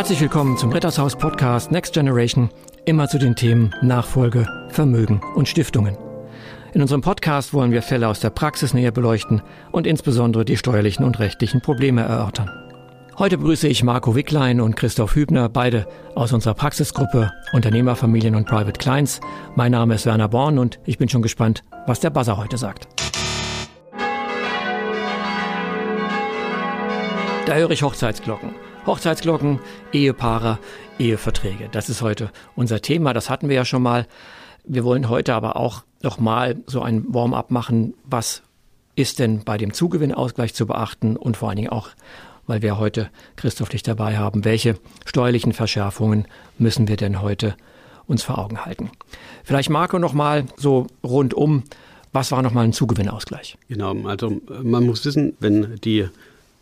Herzlich willkommen zum Rittershaus Podcast Next Generation, immer zu den Themen Nachfolge, Vermögen und Stiftungen. In unserem Podcast wollen wir Fälle aus der Praxis näher beleuchten und insbesondere die steuerlichen und rechtlichen Probleme erörtern. Heute begrüße ich Marco Wicklein und Christoph Hübner, beide aus unserer Praxisgruppe Unternehmerfamilien und Private Clients. Mein Name ist Werner Born und ich bin schon gespannt, was der Buzzer heute sagt. Da höre ich Hochzeitsglocken. Hochzeitsglocken, Ehepaare, Eheverträge. Das ist heute unser Thema. Das hatten wir ja schon mal. Wir wollen heute aber auch nochmal so ein Warm-up machen. Was ist denn bei dem Zugewinnausgleich zu beachten und vor allen Dingen auch, weil wir heute Christoph dich dabei haben, welche steuerlichen Verschärfungen müssen wir denn heute uns vor Augen halten? Vielleicht Marco nochmal so rundum. Was war nochmal ein Zugewinnausgleich? Genau, also man muss wissen, wenn die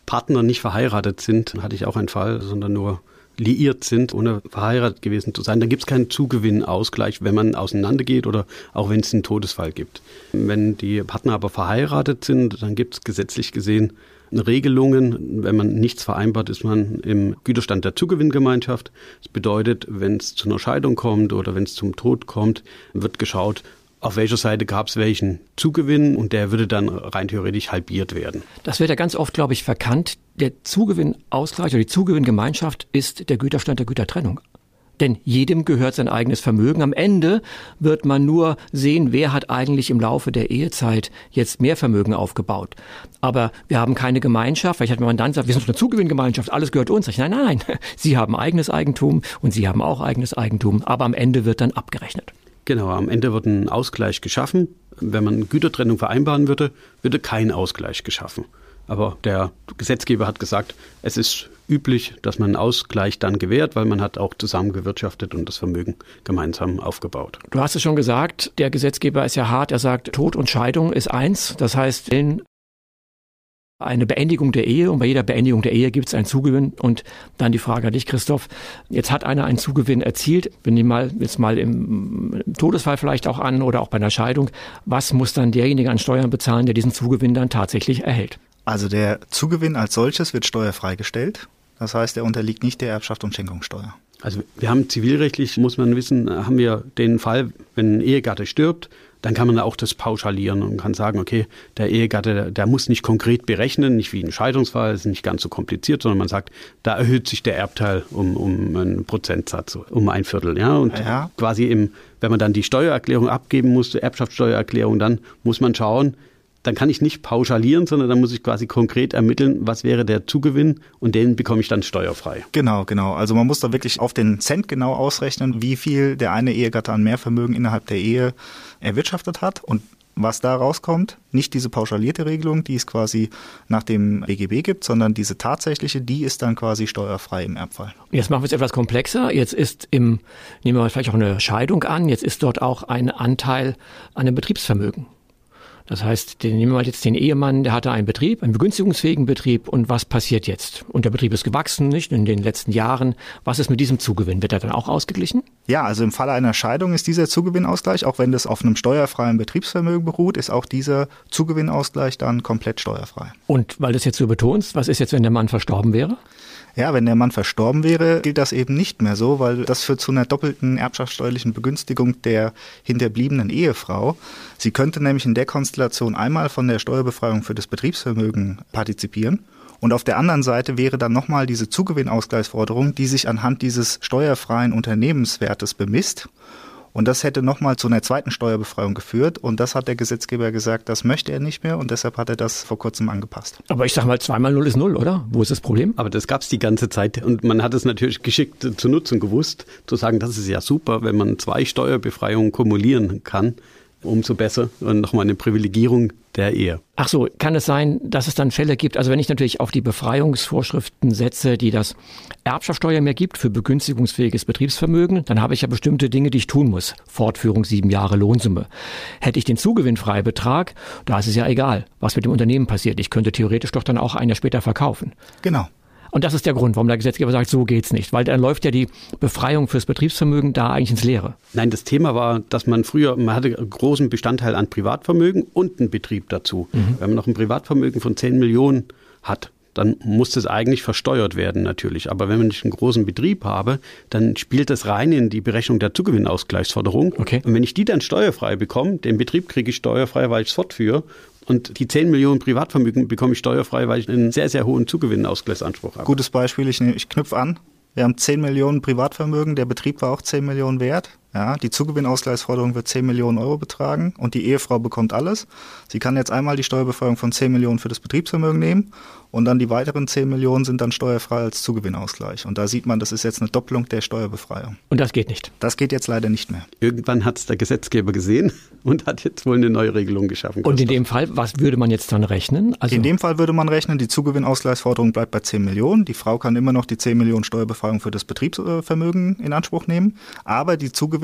Partner nicht verheiratet sind, hatte ich auch einen Fall, sondern nur liiert sind, ohne verheiratet gewesen zu sein, dann gibt es keinen Zugewinnausgleich, wenn man auseinandergeht oder auch wenn es einen Todesfall gibt. Wenn die Partner aber verheiratet sind, dann gibt es gesetzlich gesehen Regelungen. Wenn man nichts vereinbart, ist man im Güterstand der Zugewinngemeinschaft. Das bedeutet, wenn es zu einer Scheidung kommt oder wenn es zum Tod kommt, wird geschaut, auf welcher Seite gab es welchen Zugewinn und der würde dann rein theoretisch halbiert werden. Das wird ja ganz oft, glaube ich, verkannt. Der Zugewinnausgleich oder die Zugewinngemeinschaft ist der Güterstand der Gütertrennung. Denn jedem gehört sein eigenes Vermögen. Am Ende wird man nur sehen, wer hat eigentlich im Laufe der Ehezeit jetzt mehr Vermögen aufgebaut. Aber wir haben keine Gemeinschaft. Vielleicht hat man dann gesagt, wir sind eine Zugewinngemeinschaft, alles gehört uns. Nein, nein, nein. Sie haben eigenes Eigentum und Sie haben auch eigenes Eigentum. Aber am Ende wird dann abgerechnet. Genau, am Ende wird ein Ausgleich geschaffen. Wenn man Gütertrennung vereinbaren würde, würde kein Ausgleich geschaffen. Aber der Gesetzgeber hat gesagt, es ist üblich, dass man einen Ausgleich dann gewährt, weil man hat auch zusammen gewirtschaftet und das Vermögen gemeinsam aufgebaut. Du hast es schon gesagt, der Gesetzgeber ist ja hart. Er sagt, Tod und Scheidung ist eins. Das heißt, wenn eine Beendigung der Ehe und bei jeder Beendigung der Ehe gibt es einen Zugewinn und dann die Frage an dich, Christoph. Jetzt hat einer einen Zugewinn erzielt, wir nehmen mal jetzt mal im, im Todesfall vielleicht auch an oder auch bei einer Scheidung. Was muss dann derjenige an Steuern bezahlen, der diesen Zugewinn dann tatsächlich erhält? Also der Zugewinn als solches wird steuerfrei gestellt. Das heißt, er unterliegt nicht der Erbschaft und Schenkungssteuer. Also wir haben zivilrechtlich, muss man wissen, haben wir den Fall, wenn ein Ehegatte stirbt, dann kann man auch das pauschalieren und kann sagen, okay, der Ehegatte, der muss nicht konkret berechnen, nicht wie ein Scheidungsfall, ist nicht ganz so kompliziert, sondern man sagt, da erhöht sich der Erbteil um, um einen Prozentsatz, um ein Viertel. Ja? Und ja. quasi im, wenn man dann die Steuererklärung abgeben muss, die Erbschaftssteuererklärung, dann muss man schauen, dann kann ich nicht pauschalieren, sondern dann muss ich quasi konkret ermitteln, was wäre der Zugewinn und den bekomme ich dann steuerfrei. Genau, genau. Also man muss da wirklich auf den Cent genau ausrechnen, wie viel der eine Ehegatte an Mehrvermögen innerhalb der Ehe erwirtschaftet hat und was da rauskommt, nicht diese pauschalierte Regelung, die es quasi nach dem BGB gibt, sondern diese tatsächliche, die ist dann quasi steuerfrei im Erbfall. Jetzt machen wir es etwas komplexer. Jetzt ist im, nehmen wir mal vielleicht auch eine Scheidung an, jetzt ist dort auch ein Anteil an dem Betriebsvermögen. Das heißt, den, nehmen wir mal jetzt den Ehemann, der hatte einen Betrieb, einen begünstigungsfähigen Betrieb und was passiert jetzt? Und der Betrieb ist gewachsen, nicht in den letzten Jahren. Was ist mit diesem Zugewinn? Wird er dann auch ausgeglichen? Ja, also im Falle einer Scheidung ist dieser Zugewinnausgleich, auch wenn das auf einem steuerfreien Betriebsvermögen beruht, ist auch dieser Zugewinnausgleich dann komplett steuerfrei. Und weil du es jetzt so betonst, was ist jetzt, wenn der Mann verstorben wäre? Ja, wenn der Mann verstorben wäre, gilt das eben nicht mehr so, weil das führt zu einer doppelten erbschaftssteuerlichen Begünstigung der hinterbliebenen Ehefrau. Sie könnte nämlich in der Konstellation einmal von der Steuerbefreiung für das Betriebsvermögen partizipieren. Und auf der anderen Seite wäre dann nochmal diese Zugewinnausgleichsforderung, die sich anhand dieses steuerfreien Unternehmenswertes bemisst. Und das hätte nochmal zu einer zweiten Steuerbefreiung geführt. Und das hat der Gesetzgeber gesagt, das möchte er nicht mehr. Und deshalb hat er das vor kurzem angepasst. Aber ich sage mal, zweimal null ist null, oder? Wo ist das Problem? Aber das gab es die ganze Zeit. Und man hat es natürlich geschickt zu nutzen gewusst, zu sagen, das ist ja super, wenn man zwei Steuerbefreiungen kumulieren kann umso besser und nochmal eine Privilegierung der Ehe. Ach so, kann es sein, dass es dann Fälle gibt, also wenn ich natürlich auf die Befreiungsvorschriften setze, die das Erbschaftssteuer mehr gibt für begünstigungsfähiges Betriebsvermögen, dann habe ich ja bestimmte Dinge, die ich tun muss. Fortführung sieben Jahre Lohnsumme. Hätte ich den Zugewinnfreibetrag, da ist es ja egal, was mit dem Unternehmen passiert. Ich könnte theoretisch doch dann auch ein Jahr später verkaufen. Genau. Und das ist der Grund, warum der Gesetzgeber sagt, so geht's nicht, weil dann läuft ja die Befreiung fürs Betriebsvermögen da eigentlich ins Leere. Nein, das Thema war, dass man früher, man hatte einen großen Bestandteil an Privatvermögen und einen Betrieb dazu. Mhm. Wenn man noch ein Privatvermögen von 10 Millionen hat, dann muss das eigentlich versteuert werden natürlich. Aber wenn ich einen großen Betrieb habe, dann spielt das rein in die Berechnung der Zugewinnausgleichsforderung. Okay. Und wenn ich die dann steuerfrei bekomme, den Betrieb kriege ich steuerfrei, weil ich es fortführe. Und die 10 Millionen Privatvermögen bekomme ich steuerfrei, weil ich einen sehr, sehr hohen Zugewinnausgleichsanspruch habe. Gutes Beispiel, ich, ich knüpfe an. Wir haben 10 Millionen Privatvermögen, der Betrieb war auch 10 Millionen wert. Ja, die Zugewinnausgleichsforderung wird 10 Millionen Euro betragen und die Ehefrau bekommt alles. Sie kann jetzt einmal die Steuerbefreiung von 10 Millionen für das Betriebsvermögen nehmen und dann die weiteren 10 Millionen sind dann steuerfrei als Zugewinnausgleich. Und da sieht man, das ist jetzt eine Doppelung der Steuerbefreiung. Und das geht nicht. Das geht jetzt leider nicht mehr. Irgendwann hat es der Gesetzgeber gesehen und hat jetzt wohl eine neue Regelung geschaffen. Und in dem Fall, was würde man jetzt dann rechnen? Also in dem Fall würde man rechnen, die Zugewinnausgleichsforderung bleibt bei 10 Millionen. Die Frau kann immer noch die 10 Millionen Steuerbefreiung für das Betriebsvermögen in Anspruch nehmen. Aber die Zugewinnausgleichsforderung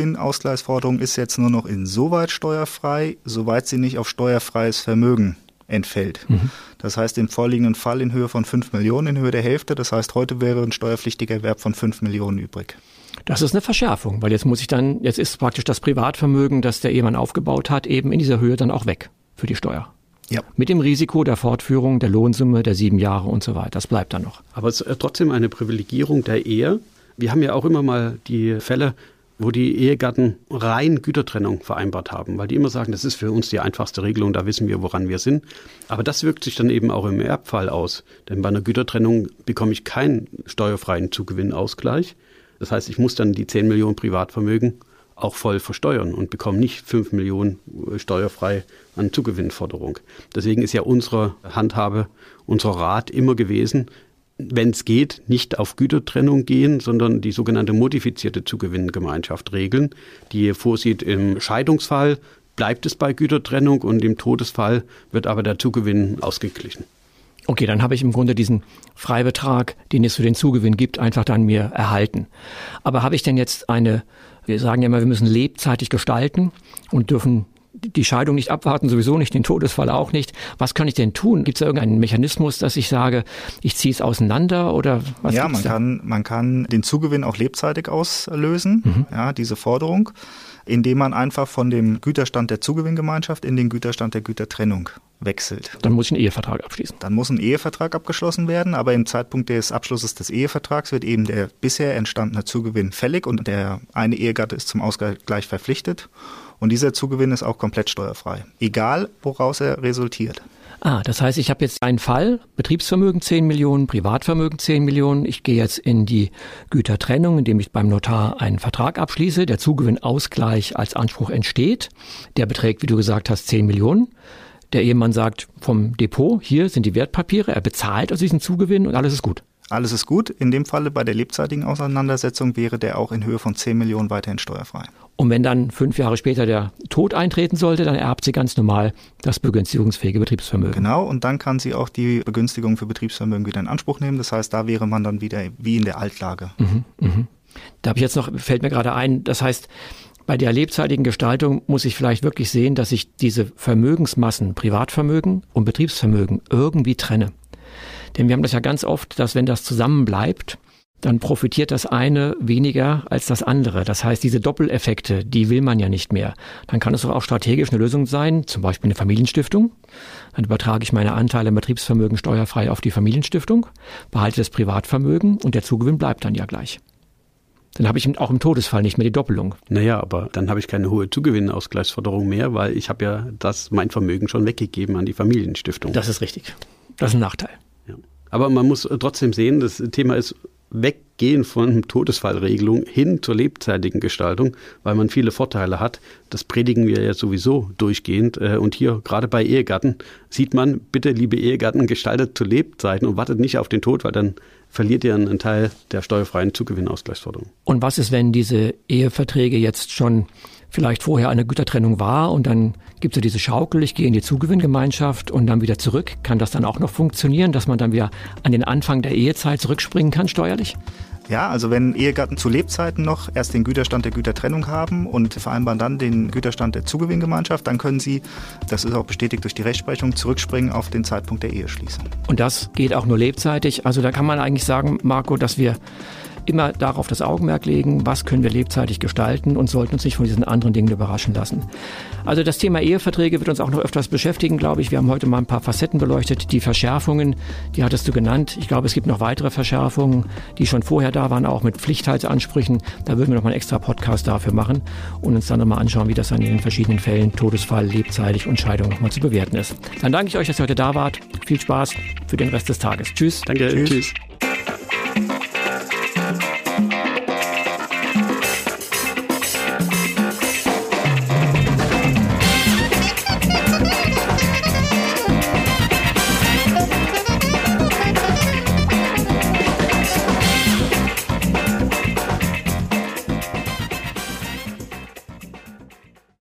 ist jetzt nur noch insoweit steuerfrei, soweit sie nicht auf steuerfreies Vermögen entfällt. Mhm. Das heißt, im vorliegenden Fall in Höhe von 5 Millionen, in Höhe der Hälfte. Das heißt, heute wäre ein steuerpflichtiger Erwerb von 5 Millionen übrig. Das ist eine Verschärfung, weil jetzt muss ich dann, jetzt ist praktisch das Privatvermögen, das der Ehemann aufgebaut hat, eben in dieser Höhe dann auch weg für die Steuer. Ja. Mit dem Risiko der Fortführung der Lohnsumme der sieben Jahre und so weiter. Das bleibt dann noch. Aber es ist trotzdem eine Privilegierung der Ehe. Wir haben ja auch immer mal die Fälle, wo die Ehegatten rein Gütertrennung vereinbart haben, weil die immer sagen, das ist für uns die einfachste Regelung, da wissen wir, woran wir sind. Aber das wirkt sich dann eben auch im Erbfall aus, denn bei einer Gütertrennung bekomme ich keinen steuerfreien Zugewinnausgleich. Das heißt, ich muss dann die 10 Millionen Privatvermögen auch voll versteuern und bekomme nicht 5 Millionen steuerfrei an Zugewinnforderung. Deswegen ist ja unsere Handhabe, unser Rat immer gewesen, wenn es geht, nicht auf Gütertrennung gehen, sondern die sogenannte modifizierte Zugewinngemeinschaft regeln, die vorsieht im Scheidungsfall bleibt es bei Gütertrennung und im Todesfall wird aber der Zugewinn ausgeglichen. Okay, dann habe ich im Grunde diesen Freibetrag, den es für den Zugewinn gibt, einfach dann mir erhalten. Aber habe ich denn jetzt eine, wir sagen ja immer, wir müssen lebzeitig gestalten und dürfen die Scheidung nicht abwarten, sowieso nicht, den Todesfall auch nicht. Was kann ich denn tun? Gibt es da irgendeinen Mechanismus, dass ich sage, ich ziehe es auseinander oder was? Ja, man da? kann, man kann den Zugewinn auch lebzeitig auslösen, mhm. ja, diese Forderung, indem man einfach von dem Güterstand der Zugewinngemeinschaft in den Güterstand der Gütertrennung wechselt. Dann muss ich einen Ehevertrag abschließen. Dann muss ein Ehevertrag abgeschlossen werden, aber im Zeitpunkt des Abschlusses des Ehevertrags wird eben der bisher entstandene Zugewinn fällig und der eine Ehegatte ist zum Ausgleich verpflichtet. Und dieser Zugewinn ist auch komplett steuerfrei, egal woraus er resultiert. Ah, das heißt, ich habe jetzt einen Fall, Betriebsvermögen 10 Millionen, Privatvermögen 10 Millionen. Ich gehe jetzt in die Gütertrennung, indem ich beim Notar einen Vertrag abschließe. Der Zugewinnausgleich als Anspruch entsteht. Der beträgt, wie du gesagt hast, 10 Millionen. Der Ehemann sagt vom Depot, hier sind die Wertpapiere, er bezahlt aus diesem Zugewinn und alles ist gut. Alles ist gut. In dem Falle bei der lebzeitigen Auseinandersetzung wäre der auch in Höhe von 10 Millionen weiterhin steuerfrei. Und wenn dann fünf Jahre später der Tod eintreten sollte, dann erbt sie ganz normal das begünstigungsfähige Betriebsvermögen. Genau, und dann kann sie auch die Begünstigung für Betriebsvermögen wieder in Anspruch nehmen. Das heißt, da wäre man dann wieder wie in der Altlage. Mhm, mh. Da habe ich jetzt noch, fällt mir gerade ein, das heißt, bei der lebzeitigen Gestaltung muss ich vielleicht wirklich sehen, dass ich diese Vermögensmassen, Privatvermögen und Betriebsvermögen irgendwie trenne. Denn wir haben das ja ganz oft, dass wenn das zusammenbleibt, dann profitiert das eine weniger als das andere. Das heißt, diese Doppeleffekte, die will man ja nicht mehr. Dann kann es doch auch strategisch eine Lösung sein, zum Beispiel eine Familienstiftung. Dann übertrage ich meine Anteile im Betriebsvermögen steuerfrei auf die Familienstiftung, behalte das Privatvermögen und der Zugewinn bleibt dann ja gleich. Dann habe ich auch im Todesfall nicht mehr die Doppelung. Naja, aber dann habe ich keine hohe Zugewinnausgleichsforderung mehr, weil ich habe ja das, mein Vermögen schon weggegeben an die Familienstiftung. Das ist richtig. Das ist ein Nachteil. Aber man muss trotzdem sehen, das Thema ist weggehen von Todesfallregelung hin zur lebzeitigen Gestaltung, weil man viele Vorteile hat. Das predigen wir ja sowieso durchgehend. Äh, und hier gerade bei Ehegatten sieht man, bitte liebe Ehegatten, gestaltet zu Lebzeiten und wartet nicht auf den Tod, weil dann verliert ihr einen Teil der steuerfreien Zugewinnausgleichsforderung. Und was ist, wenn diese Eheverträge jetzt schon vielleicht vorher eine Gütertrennung war und dann gibt es ja diese Schaukel, ich gehe in die Zugewinngemeinschaft und dann wieder zurück. Kann das dann auch noch funktionieren, dass man dann wieder an den Anfang der Ehezeit zurückspringen kann steuerlich? Ja, also wenn Ehegatten zu Lebzeiten noch erst den Güterstand der Gütertrennung haben und vereinbaren dann den Güterstand der Zugewinngemeinschaft, dann können sie, das ist auch bestätigt durch die Rechtsprechung, zurückspringen auf den Zeitpunkt der Eheschließung. Und das geht auch nur lebzeitig. Also da kann man eigentlich sagen, Marco, dass wir immer darauf das Augenmerk legen, was können wir lebzeitig gestalten und sollten uns nicht von diesen anderen Dingen überraschen lassen. Also das Thema Eheverträge wird uns auch noch öfters beschäftigen, glaube ich. Wir haben heute mal ein paar Facetten beleuchtet. Die Verschärfungen, die hattest du genannt. Ich glaube, es gibt noch weitere Verschärfungen, die schon vorher da waren, auch mit Pflichtheitsansprüchen. Da würden wir noch mal einen extra Podcast dafür machen und uns dann nochmal anschauen, wie das dann in den verschiedenen Fällen, Todesfall, lebzeitig und Scheidung nochmal zu bewerten ist. Dann danke ich euch, dass ihr heute da wart. Viel Spaß für den Rest des Tages. Tschüss. Danke. Tschüss. Tschüss.